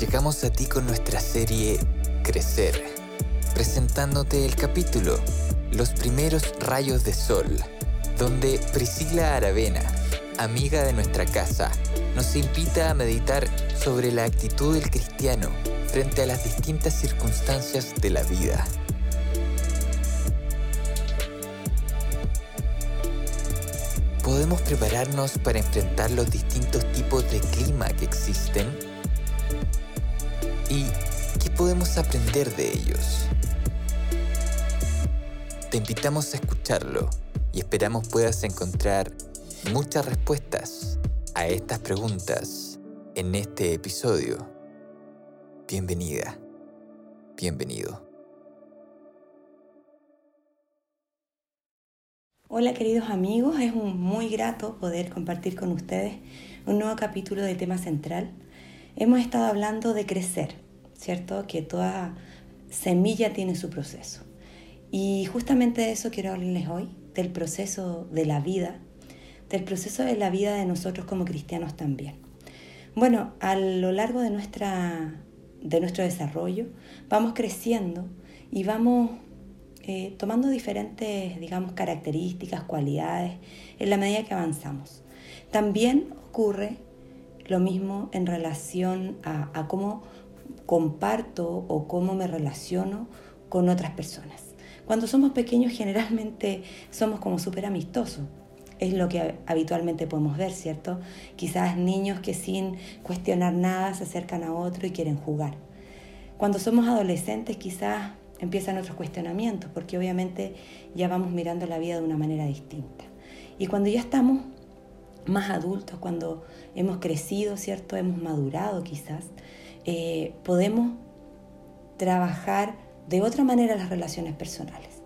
Llegamos a ti con nuestra serie Crecer, presentándote el capítulo Los primeros rayos de sol, donde Priscila Aravena, amiga de nuestra casa, nos invita a meditar sobre la actitud del cristiano frente a las distintas circunstancias de la vida. ¿Podemos prepararnos para enfrentar los distintos tipos de clima que existen? ¿Y qué podemos aprender de ellos? Te invitamos a escucharlo y esperamos puedas encontrar muchas respuestas a estas preguntas en este episodio. Bienvenida, bienvenido. Hola queridos amigos, es un muy grato poder compartir con ustedes un nuevo capítulo de tema central Hemos estado hablando de crecer, ¿cierto? Que toda semilla tiene su proceso. Y justamente de eso quiero hablarles hoy, del proceso de la vida, del proceso de la vida de nosotros como cristianos también. Bueno, a lo largo de, nuestra, de nuestro desarrollo vamos creciendo y vamos eh, tomando diferentes, digamos, características, cualidades en la medida que avanzamos. También ocurre lo mismo en relación a, cómo comparto o cómo me relaciono con otras personas. Cuando somos pequeños generalmente somos como súper amistosos. Es lo que habitualmente podemos ver, ¿cierto? Quizás niños que sin cuestionar nada se acercan a otro y quieren jugar. Cuando somos adolescentes quizás empiezan otros cuestionamientos, porque obviamente ya vamos mirando la vida de una manera distinta. Y cuando ya estamos más adultos, cuando hemos crecido, ¿cierto? Hemos madurado quizás, eh, podemos trabajar de otra manera las relaciones personales.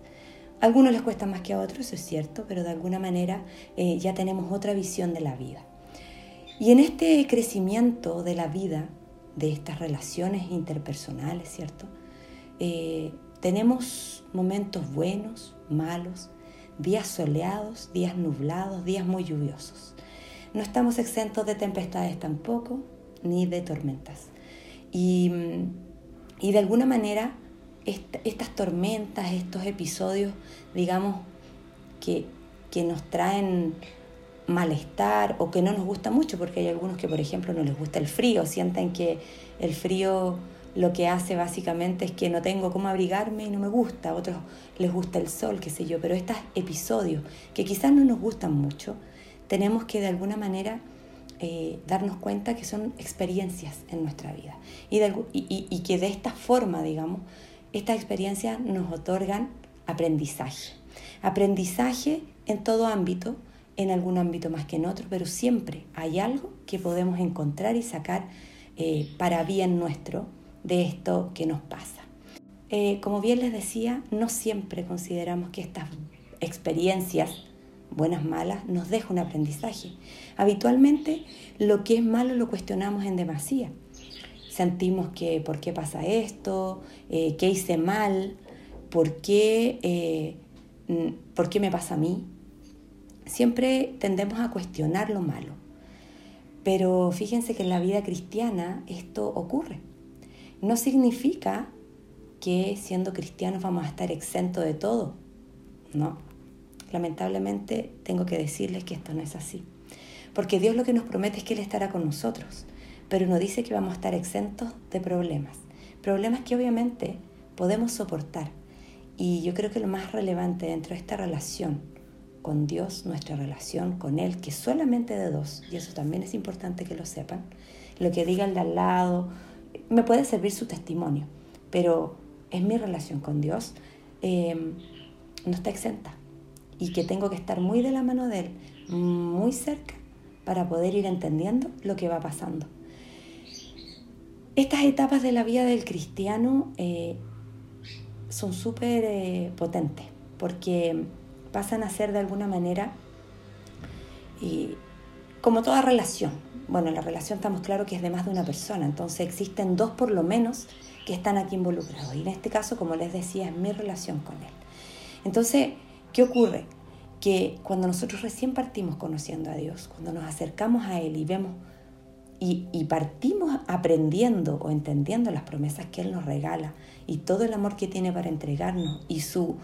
A algunos les cuesta más que a otros, eso es cierto, pero de alguna manera eh, ya tenemos otra visión de la vida. Y en este crecimiento de la vida, de estas relaciones interpersonales, ¿cierto? Eh, tenemos momentos buenos, malos, días soleados, días nublados, días muy lluviosos. No estamos exentos de tempestades tampoco, ni de tormentas. Y, de alguna manera, estas tormentas, estos episodios, digamos, que, que nos traen malestar o que no nos gusta mucho, porque hay algunos que, por ejemplo, no les gusta el frío, sienten que el frío lo que hace básicamente es que no tengo cómo abrigarme y no me gusta, a otros les gusta el sol, qué sé yo, pero estos episodios que quizás no nos gustan mucho, tenemos que de alguna manera eh, darnos cuenta que son experiencias en nuestra vida y, que de esta forma, digamos, estas experiencias nos otorgan aprendizaje. Aprendizaje en todo ámbito, en algún ámbito más que en otro, pero siempre hay algo que podemos encontrar y sacar eh, para bien nuestro de esto que nos pasa. Eh, como bien les decía, no siempre consideramos que estas experiencias buenas, malas, nos deja un aprendizaje. Habitualmente lo que es malo lo cuestionamos en demasía. Sentimos que por qué pasa esto, eh, qué hice mal, por qué, eh, por qué me pasa a mí. Siempre tendemos a cuestionar lo malo. Pero fíjense que en la vida cristiana esto ocurre. No significa que siendo cristianos vamos a estar exentos de todo. No, lamentablemente tengo que decirles que esto no es así. Porque Dios lo que nos promete es que Él estará con nosotros, pero no dice que vamos a estar exentos de problemas. Problemas que obviamente podemos soportar. Y yo creo que lo más relevante dentro de esta relación con Dios, nuestra relación con Él, que solamente de dos, y eso también es importante que lo sepan, lo que diga el de al lado, me puede servir su testimonio, pero es mi relación con Dios, eh, no está exenta y que tengo que estar muy de la mano de Él, muy cerca, para poder ir entendiendo lo que va pasando. Estas etapas de la vida del cristiano eh, son súper eh, potentes porque pasan a ser de alguna manera y como toda relación. Bueno, la relación estamos claro que es de más de una persona, entonces existen dos por lo menos que están aquí involucrados. Y en este caso, como les decía, es mi relación con él. Entonces, ¿qué ocurre? Que cuando nosotros recién partimos conociendo a Dios, cuando nos acercamos a Él y vemos y, partimos aprendiendo o entendiendo las promesas que Él nos regala y todo el amor que tiene para entregarnos y su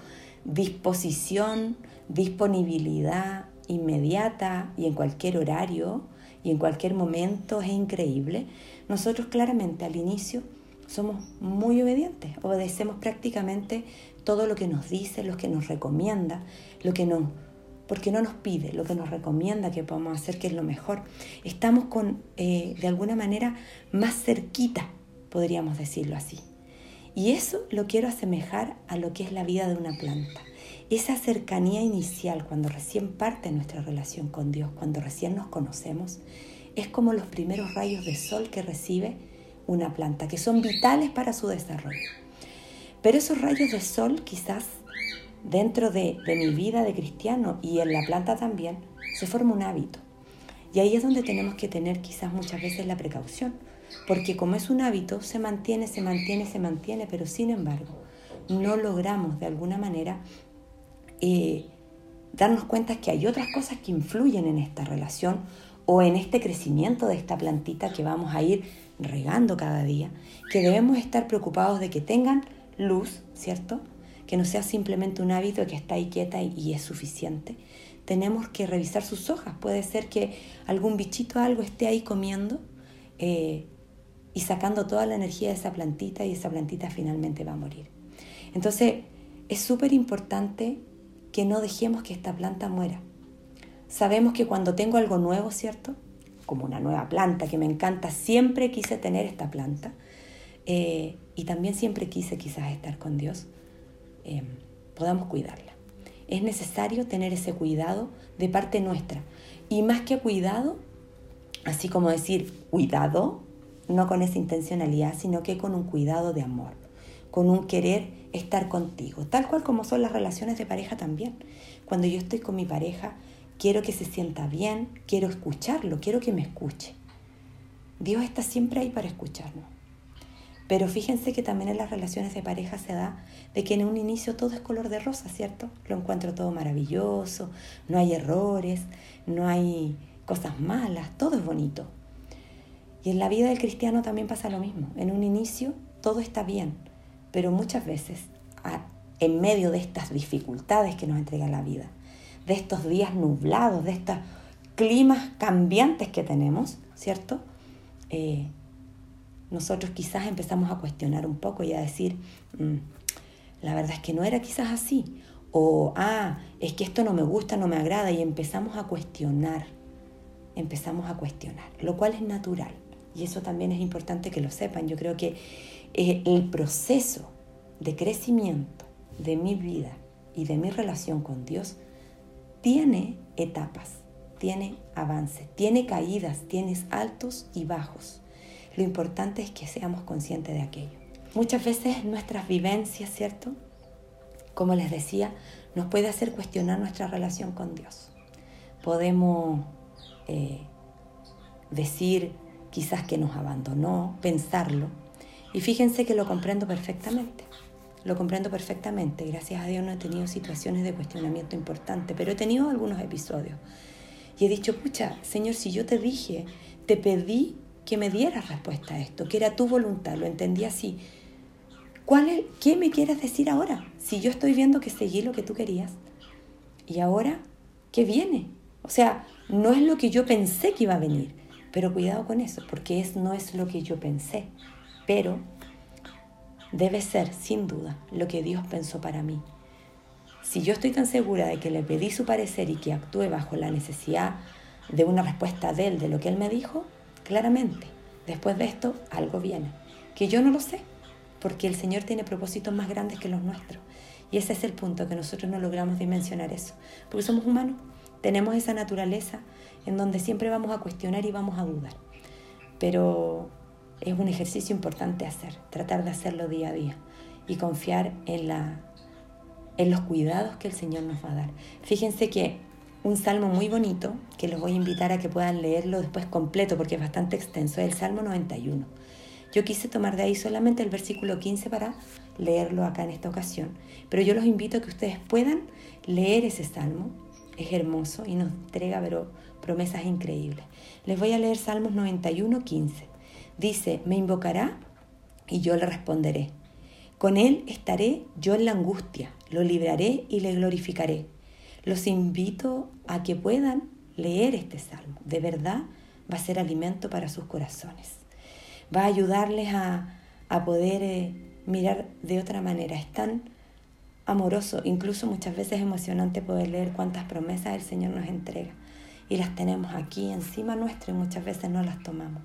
disposición, disponibilidad inmediata y en cualquier horario y en cualquier momento es increíble, nosotros claramente al inicio somos muy obedientes, obedecemos prácticamente todo lo que nos dice, lo que nos recomienda, lo que nos porque no nos pide lo que nos recomienda que podamos hacer, que es lo mejor. Estamos con, eh, de alguna manera, más cerquita, podríamos decirlo así. Y eso lo quiero asemejar a lo que es la vida de una planta. Esa cercanía inicial, cuando recién parte nuestra relación con Dios, cuando recién nos conocemos, es como los primeros rayos de sol que recibe una planta, que son vitales para su desarrollo. Pero esos rayos de sol quizás dentro de, mi vida de cristiano y en la planta también, se forma un hábito. Y ahí es donde tenemos que tener quizás muchas veces la precaución, porque como es un hábito, se mantiene, se mantiene, se mantiene, pero sin embargo, no logramos de alguna manera eh, darnos cuenta que hay otras cosas que influyen en esta relación o en este crecimiento de esta plantita que vamos a ir regando cada día, que debemos estar preocupados de que tengan luz, ¿cierto? que no sea simplemente un hábito que está ahí quieta y, es suficiente. Tenemos que revisar sus hojas. Puede ser que algún bichito algo esté ahí comiendo eh, y sacando toda la energía de esa plantita y esa plantita finalmente va a morir. Entonces es súper importante que no dejemos que esta planta muera. Sabemos que cuando tengo algo nuevo, ¿cierto? Como una nueva planta que me encanta, siempre quise tener esta planta eh, y también siempre quise quizás estar con Dios. Em, podamos cuidarla. Es necesario tener ese cuidado de parte nuestra. Y más que cuidado, así como decir cuidado, no con esa intencionalidad, sino que con un cuidado de amor, con un querer estar contigo, tal cual como son las relaciones de pareja también. Cuando yo estoy con mi pareja, quiero que se sienta bien, quiero escucharlo, quiero que me escuche. Dios está siempre ahí para escucharnos. Pero fíjense que también en las relaciones de pareja se da de que en un inicio todo es color de rosa, ¿cierto? Lo encuentro todo maravilloso, no hay errores, no hay cosas malas, todo es bonito. Y en la vida del cristiano también pasa lo mismo. En un inicio todo está bien, pero muchas veces en medio de estas dificultades que nos entrega la vida, de estos días nublados, de estos climas cambiantes que tenemos, ¿cierto? Eh, nosotros quizás empezamos a cuestionar un poco y a decir, mm, la verdad es que no era quizás así, o, ah, es que esto no me gusta, no me agrada, y empezamos a cuestionar, empezamos a cuestionar, lo cual es natural, y eso también es importante que lo sepan. Yo creo que eh, el proceso de crecimiento de mi vida y de mi relación con Dios tiene etapas, tiene avances, tiene caídas, tiene altos y bajos. Lo importante es que seamos conscientes de aquello. Muchas veces nuestras vivencias, ¿cierto? Como les decía, nos puede hacer cuestionar nuestra relación con Dios. Podemos eh, decir quizás que nos abandonó, pensarlo. Y fíjense que lo comprendo perfectamente. Lo comprendo perfectamente. Gracias a Dios no he tenido situaciones de cuestionamiento importante, pero he tenido algunos episodios. Y he dicho, pucha, Señor, si yo te dije, te pedí que me dieras respuesta a esto, que era tu voluntad, lo entendí así. ¿Cuál es, ¿Qué me quieres decir ahora? Si yo estoy viendo que seguí lo que tú querías. Y ahora, ¿qué viene? O sea, no es lo que yo pensé que iba a venir, pero cuidado con eso, porque es, no es lo que yo pensé, pero debe ser, sin duda, lo que Dios pensó para mí. Si yo estoy tan segura de que le pedí su parecer y que actúe bajo la necesidad de una respuesta de Él, de lo que Él me dijo, claramente, después de esto algo viene, que yo no lo sé, porque el Señor tiene propósitos más grandes que los nuestros. Y ese es el punto, que nosotros no logramos dimensionar eso, porque somos humanos, tenemos esa naturaleza en donde siempre vamos a cuestionar y vamos a dudar. Pero es un ejercicio importante hacer, tratar de hacerlo día a día y confiar en, la, en los cuidados que el Señor nos va a dar. Fíjense que un salmo muy bonito, que los voy a invitar a que puedan leerlo después completo porque es bastante extenso, es el Salmo 91. Yo quise tomar de ahí solamente el versículo 15 para leerlo acá en esta ocasión, pero yo los invito a que ustedes puedan leer ese salmo, es hermoso y nos entrega pero, promesas increíbles. Les voy a leer Salmos 91, 15. Dice, me invocará y yo le responderé. Con él estaré yo en la angustia, lo libraré y le glorificaré. Los invito a que puedan leer este salmo. De verdad va a ser alimento para sus corazones. Va a ayudarles a, poder eh, mirar de otra manera. Es tan amoroso, incluso muchas veces emocionante poder leer cuántas promesas el Señor nos entrega. Y las tenemos aquí encima nuestro y muchas veces no las tomamos.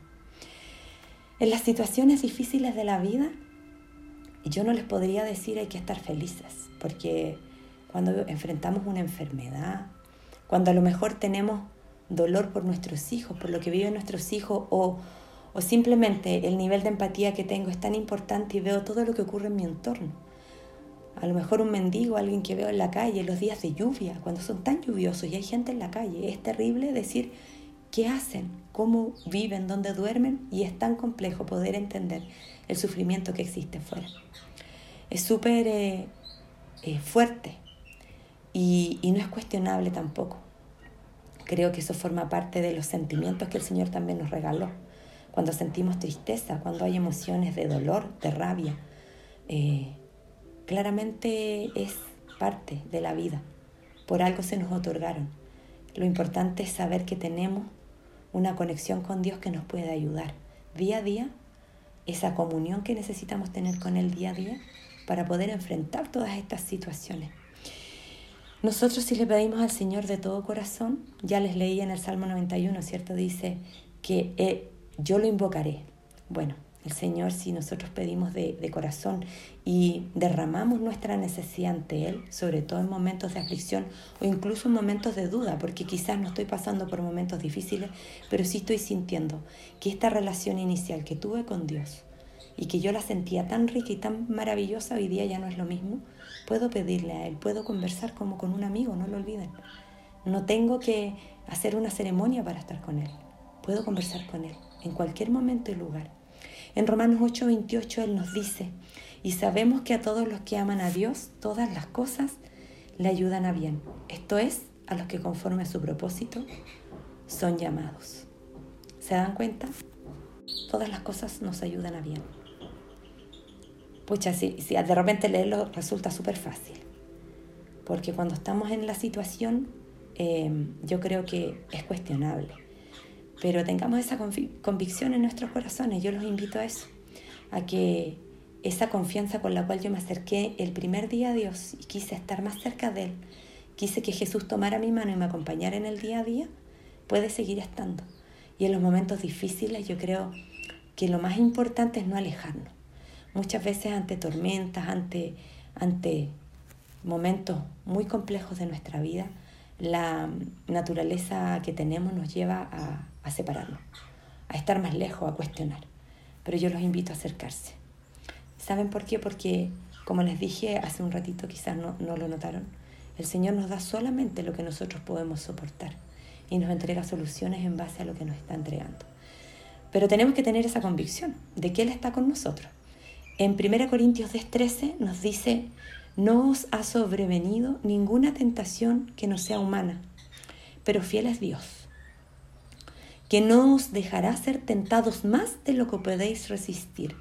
En las situaciones difíciles de la vida, yo no les podría decir hay que estar felices, porque cuando enfrentamos una enfermedad, cuando a lo mejor tenemos dolor por nuestros hijos, por lo que viven nuestros hijos, o, o simplemente el nivel de empatía que tengo es tan importante y veo todo lo que ocurre en mi entorno a lo mejor un mendigo, alguien que veo en la calle, los días de lluvia, cuando son tan lluviosos y hay gente en la calle. Es terrible decir qué hacen, cómo viven, dónde duermen y es tan complejo poder entender el sufrimiento que existe fuera. Es súper eh, eh, fuerte y, no es cuestionable tampoco. Creo que eso forma parte de los sentimientos que el Señor también nos regaló. Cuando sentimos tristeza, cuando hay emociones de dolor, de rabia, eh, claramente es parte de la vida. Por algo se nos otorgaron. Lo importante es saber que tenemos una conexión con Dios que nos puede ayudar día a día, esa comunión que necesitamos tener con Él día a día para poder enfrentar todas estas situaciones. Nosotros si le pedimos al Señor de todo corazón, ya les leí en el Salmo 91, ¿cierto? Dice que eh, yo lo invocaré. Bueno, el Señor, si nosotros pedimos de, corazón y derramamos nuestra necesidad ante Él, sobre todo en momentos de aflicción o incluso en momentos de duda, porque quizás no estoy pasando por momentos difíciles, pero sí estoy sintiendo que esta relación inicial que tuve con Dios y que yo la sentía tan rica y tan maravillosa, hoy día ya no es lo mismo, puedo pedirle a Él, puedo conversar como con un amigo, no lo olviden. No tengo que hacer una ceremonia para estar con Él, puedo conversar con Él en cualquier momento y lugar. En Romanos 8:28 Él nos dice, y sabemos que a todos los que aman a Dios, todas las cosas le ayudan a bien. Esto es, a los que conforme a su propósito son llamados. ¿Se dan cuenta? Todas las cosas nos ayudan a bien. Pucha, si, si de repente leerlo resulta súper fácil. Porque cuando estamos en la situación, eh, yo creo que es cuestionable pero tengamos esa convicción en nuestros corazones. Yo los invito a eso, a que esa confianza con la cual yo me acerqué el primer día a Dios y quise estar más cerca de Él, quise que Jesús tomara mi mano y me acompañara en el día a día, puede seguir estando. Y en los momentos difíciles yo creo que lo más importante es no alejarnos. Muchas veces ante tormentas, ante, ante momentos muy complejos de nuestra vida, la naturaleza que tenemos nos lleva a, a separarnos, a estar más lejos, a cuestionar. Pero yo los invito a acercarse. ¿Saben por qué? Porque, como les dije hace un ratito, quizás no, no lo notaron, el Señor nos da solamente lo que nosotros podemos soportar y nos entrega soluciones en base a lo que nos está entregando. Pero tenemos que tener esa convicción de que Él está con nosotros. En 1 Corintios 10:13 nos dice, no os ha sobrevenido ninguna tentación que no sea humana, pero fiel es Dios que no os dejará ser tentados más de lo que podéis resistir,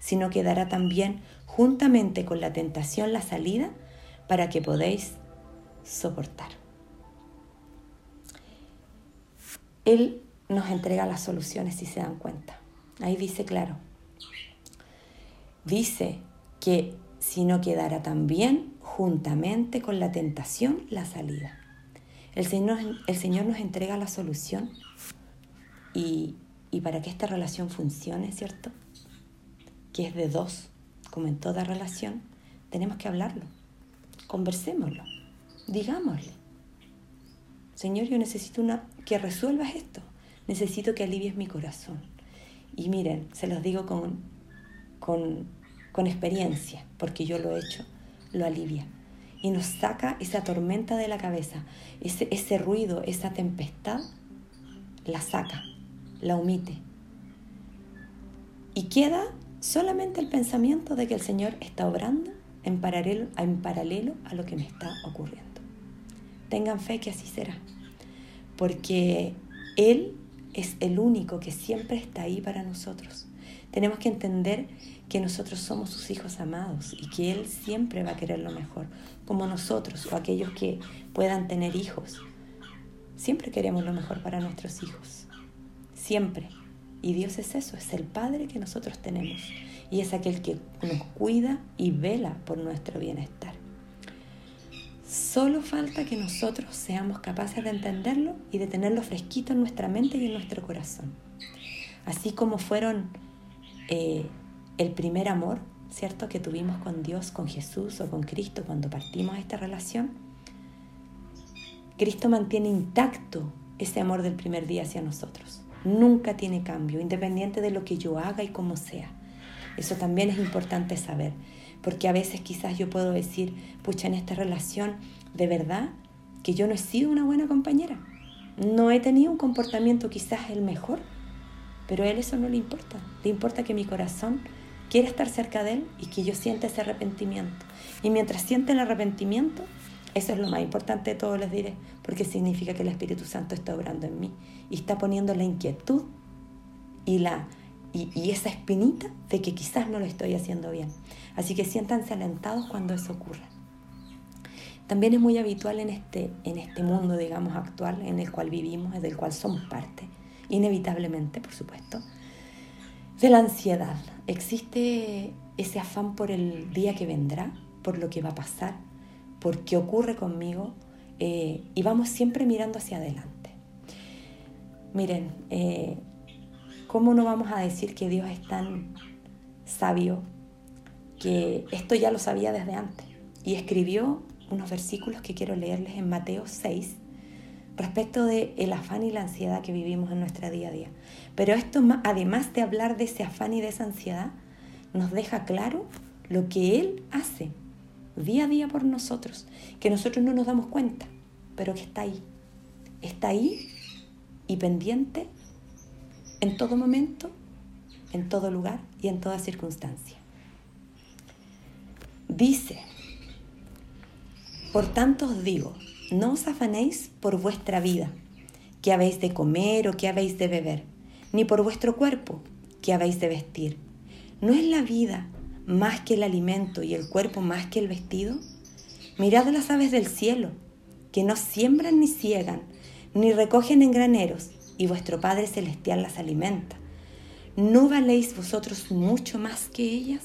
sino que dará también juntamente con la tentación la salida para que podéis soportar. Él nos entrega las soluciones si se dan cuenta. Ahí dice claro. Dice que si no quedará también juntamente con la tentación la salida. El Señor, el Señor nos entrega la solución y, para que esta relación funcione, ¿cierto? Que es de dos, como en toda relación, tenemos que hablarlo, conversémoslo, digámosle. Señor, yo necesito una, que resuelvas esto, necesito que alivies mi corazón. Y miren, se los digo con, con, con experiencia, porque yo lo he hecho, lo alivia. Y nos saca esa tormenta de la cabeza, ese, ese ruido, esa tempestad, la saca, la omite. Y queda solamente el pensamiento de que el Señor está obrando en paralelo, en paralelo a lo que me está ocurriendo. Tengan fe que así será, porque Él es el único que siempre está ahí para nosotros. Tenemos que entender que nosotros somos sus hijos amados y que Él siempre va a querer lo mejor, como nosotros o aquellos que puedan tener hijos. Siempre queremos lo mejor para nuestros hijos, siempre. Y Dios es eso, es el Padre que nosotros tenemos y es aquel que nos cuida y vela por nuestro bienestar. Solo falta que nosotros seamos capaces de entenderlo y de tenerlo fresquito en nuestra mente y en nuestro corazón. Así como fueron eh, el primer amor, ¿cierto?, que tuvimos con Dios, con Jesús o con Cristo cuando partimos esta relación, Cristo mantiene intacto ese amor del primer día hacia nosotros. Nunca tiene cambio, independiente de lo que yo haga y como sea. Eso también es importante saber, porque a veces quizás yo puedo decir, pucha, en esta relación, de verdad que yo no he sido una buena compañera. No he tenido un comportamiento quizás el mejor, pero a él eso no le importa. Le importa que mi corazón quiera estar cerca de él y que yo sienta ese arrepentimiento. Y mientras siente el arrepentimiento, eso es lo más importante de todo, les diré, porque significa que el Espíritu Santo está obrando en mí y está poniendo la inquietud y, la, y, esa espinita de que quizás no lo estoy haciendo bien. Así que siéntanse alentados cuando eso ocurra. También es muy habitual en este, en este mundo, digamos, actual en el cual vivimos, del cual somos parte, inevitablemente, por supuesto, de la ansiedad. Existe ese afán por el día que vendrá, por lo que va a pasar, por qué ocurre conmigo, eh, y vamos siempre mirando hacia adelante. Miren, eh, ¿cómo no vamos a decir que Dios es tan sabio que esto ya lo sabía desde antes? Y escribió unos versículos que quiero leerles en Mateo 6 respecto de el afán y la ansiedad que vivimos en nuestra día a día. Pero esto, además de hablar de ese afán y de esa ansiedad, nos deja claro lo que Él hace día a día por nosotros, que nosotros no nos damos cuenta, pero que está ahí. Está ahí y pendiente en todo momento, en todo lugar y en toda circunstancia. Dice, por tanto os digo, no os afanéis por vuestra vida, que habéis de comer o que habéis de beber, ni por vuestro cuerpo, que habéis de vestir. ¿No es la vida más que el alimento y el cuerpo más que el vestido? Mirad las aves del cielo, que no siembran ni ciegan, ni recogen en graneros, y vuestro Padre Celestial las alimenta. ¿No valéis vosotros mucho más que ellas?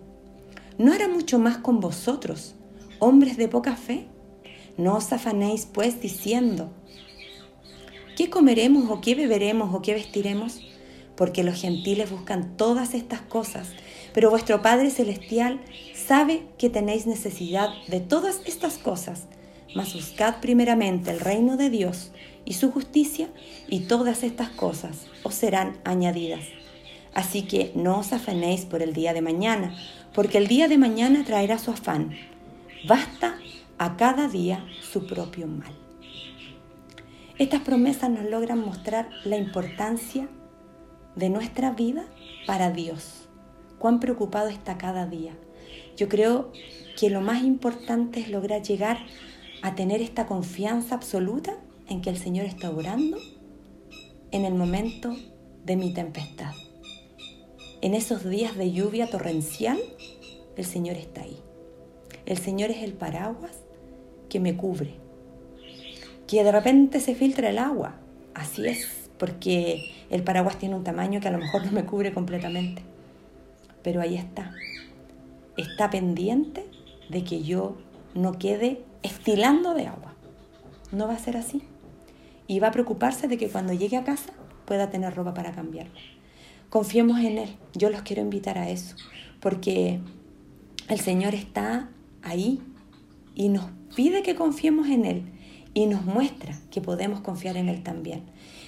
¿No hará mucho más con vosotros, hombres de poca fe? No os afanéis pues diciendo, ¿qué comeremos o qué beberemos o qué vestiremos? Porque los gentiles buscan todas estas cosas, pero vuestro Padre Celestial sabe que tenéis necesidad de todas estas cosas. Mas buscad primeramente el reino de Dios y su justicia, y todas estas cosas os serán añadidas. Así que no os afanéis por el día de mañana, porque el día de mañana traerá su afán. Basta a cada día su propio mal. Estas promesas nos logran mostrar la importancia de nuestra vida para Dios. Cuán preocupado está cada día. Yo creo que lo más importante es lograr llegar a tener esta confianza absoluta en que el Señor está orando en el momento de mi tempestad. En esos días de lluvia torrencial, el Señor está ahí. El Señor es el paraguas que me cubre. Que de repente se filtra el agua. Así es, porque el paraguas tiene un tamaño que a lo mejor no me cubre completamente. Pero ahí está. Está pendiente de que yo no quede estilando de agua. No va a ser así. Y va a preocuparse de que cuando llegue a casa pueda tener ropa para cambiarla. Confiemos en Él. Yo los quiero invitar a eso, porque el Señor está ahí y nos pide que confiemos en Él y nos muestra que podemos confiar en Él también.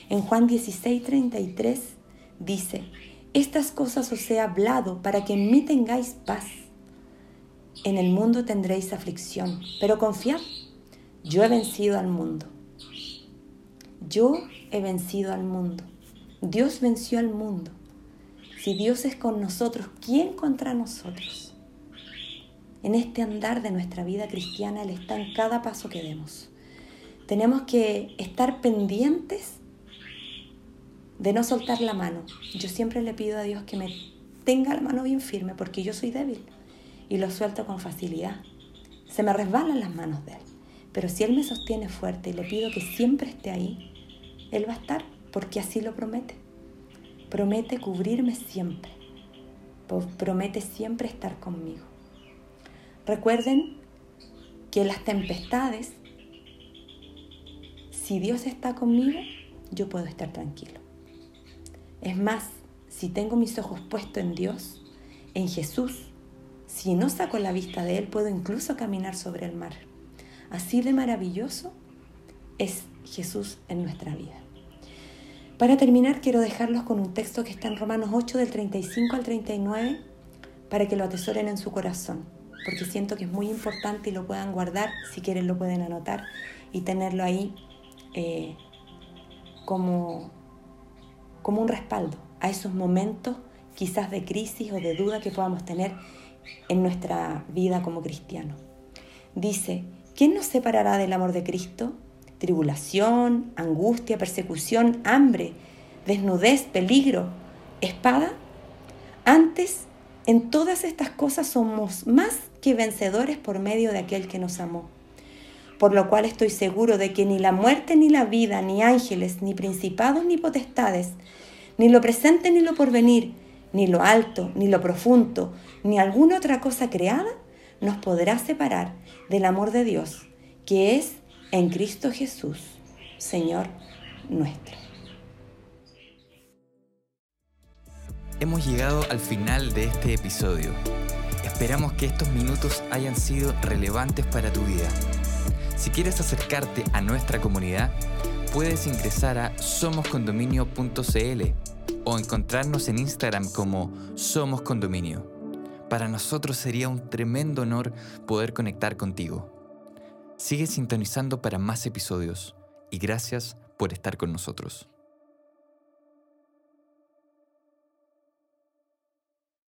En Juan 16, 33 dice, estas cosas os he hablado para que en mí tengáis paz. En el mundo tendréis aflicción, pero confiad, yo he vencido al mundo. Yo he vencido al mundo. Dios venció al mundo. Si Dios es con nosotros, ¿quién contra nosotros? En este andar de nuestra vida cristiana, Él está en cada paso que demos. Tenemos que estar pendientes de no soltar la mano. Yo siempre le pido a Dios que me tenga la mano bien firme porque yo soy débil y lo suelto con facilidad. Se me resbalan las manos de Él. Pero si Él me sostiene fuerte y le pido que siempre esté ahí, Él va a estar porque así lo promete. Promete cubrirme siempre. Promete siempre estar conmigo. Recuerden que las tempestades, si Dios está conmigo, yo puedo estar tranquilo. Es más, si tengo mis ojos puestos en Dios, en Jesús, si no saco la vista de Él, puedo incluso caminar sobre el mar. Así de maravilloso es Jesús en nuestra vida. Para terminar, quiero dejarlos con un texto que está en Romanos 8 del 35 al 39 para que lo atesoren en su corazón, porque siento que es muy importante y lo puedan guardar, si quieren lo pueden anotar y tenerlo ahí eh, como como un respaldo a esos momentos quizás de crisis o de duda que podamos tener en nuestra vida como cristiano. Dice, ¿quién nos separará del amor de Cristo? Tribulación, angustia, persecución, hambre, desnudez, peligro, espada. Antes, en todas estas cosas somos más que vencedores por medio de aquel que nos amó por lo cual estoy seguro de que ni la muerte ni la vida, ni ángeles, ni principados ni potestades, ni lo presente ni lo porvenir, ni lo alto, ni lo profundo, ni alguna otra cosa creada, nos podrá separar del amor de Dios, que es en Cristo Jesús, Señor nuestro. Hemos llegado al final de este episodio. Esperamos que estos minutos hayan sido relevantes para tu vida. Si quieres acercarte a nuestra comunidad, puedes ingresar a somoscondominio.cl o encontrarnos en Instagram como Somos Condominio. Para nosotros sería un tremendo honor poder conectar contigo. Sigue sintonizando para más episodios y gracias por estar con nosotros.